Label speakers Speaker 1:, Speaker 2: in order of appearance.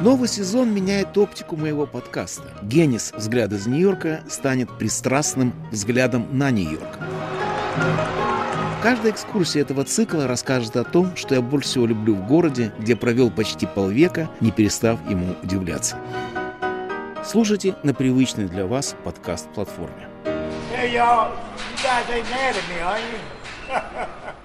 Speaker 1: Новый сезон меняет оптику моего подкаста. Генис «Взгляд из Нью-Йорка» станет пристрастным взглядом на Нью-Йорк. Каждая экскурсия этого цикла расскажет о том, что я больше всего люблю в городе, где провел почти полвека, не перестав ему удивляться. Слушайте на привычной для вас подкаст-платформе.
Speaker 2: Hey.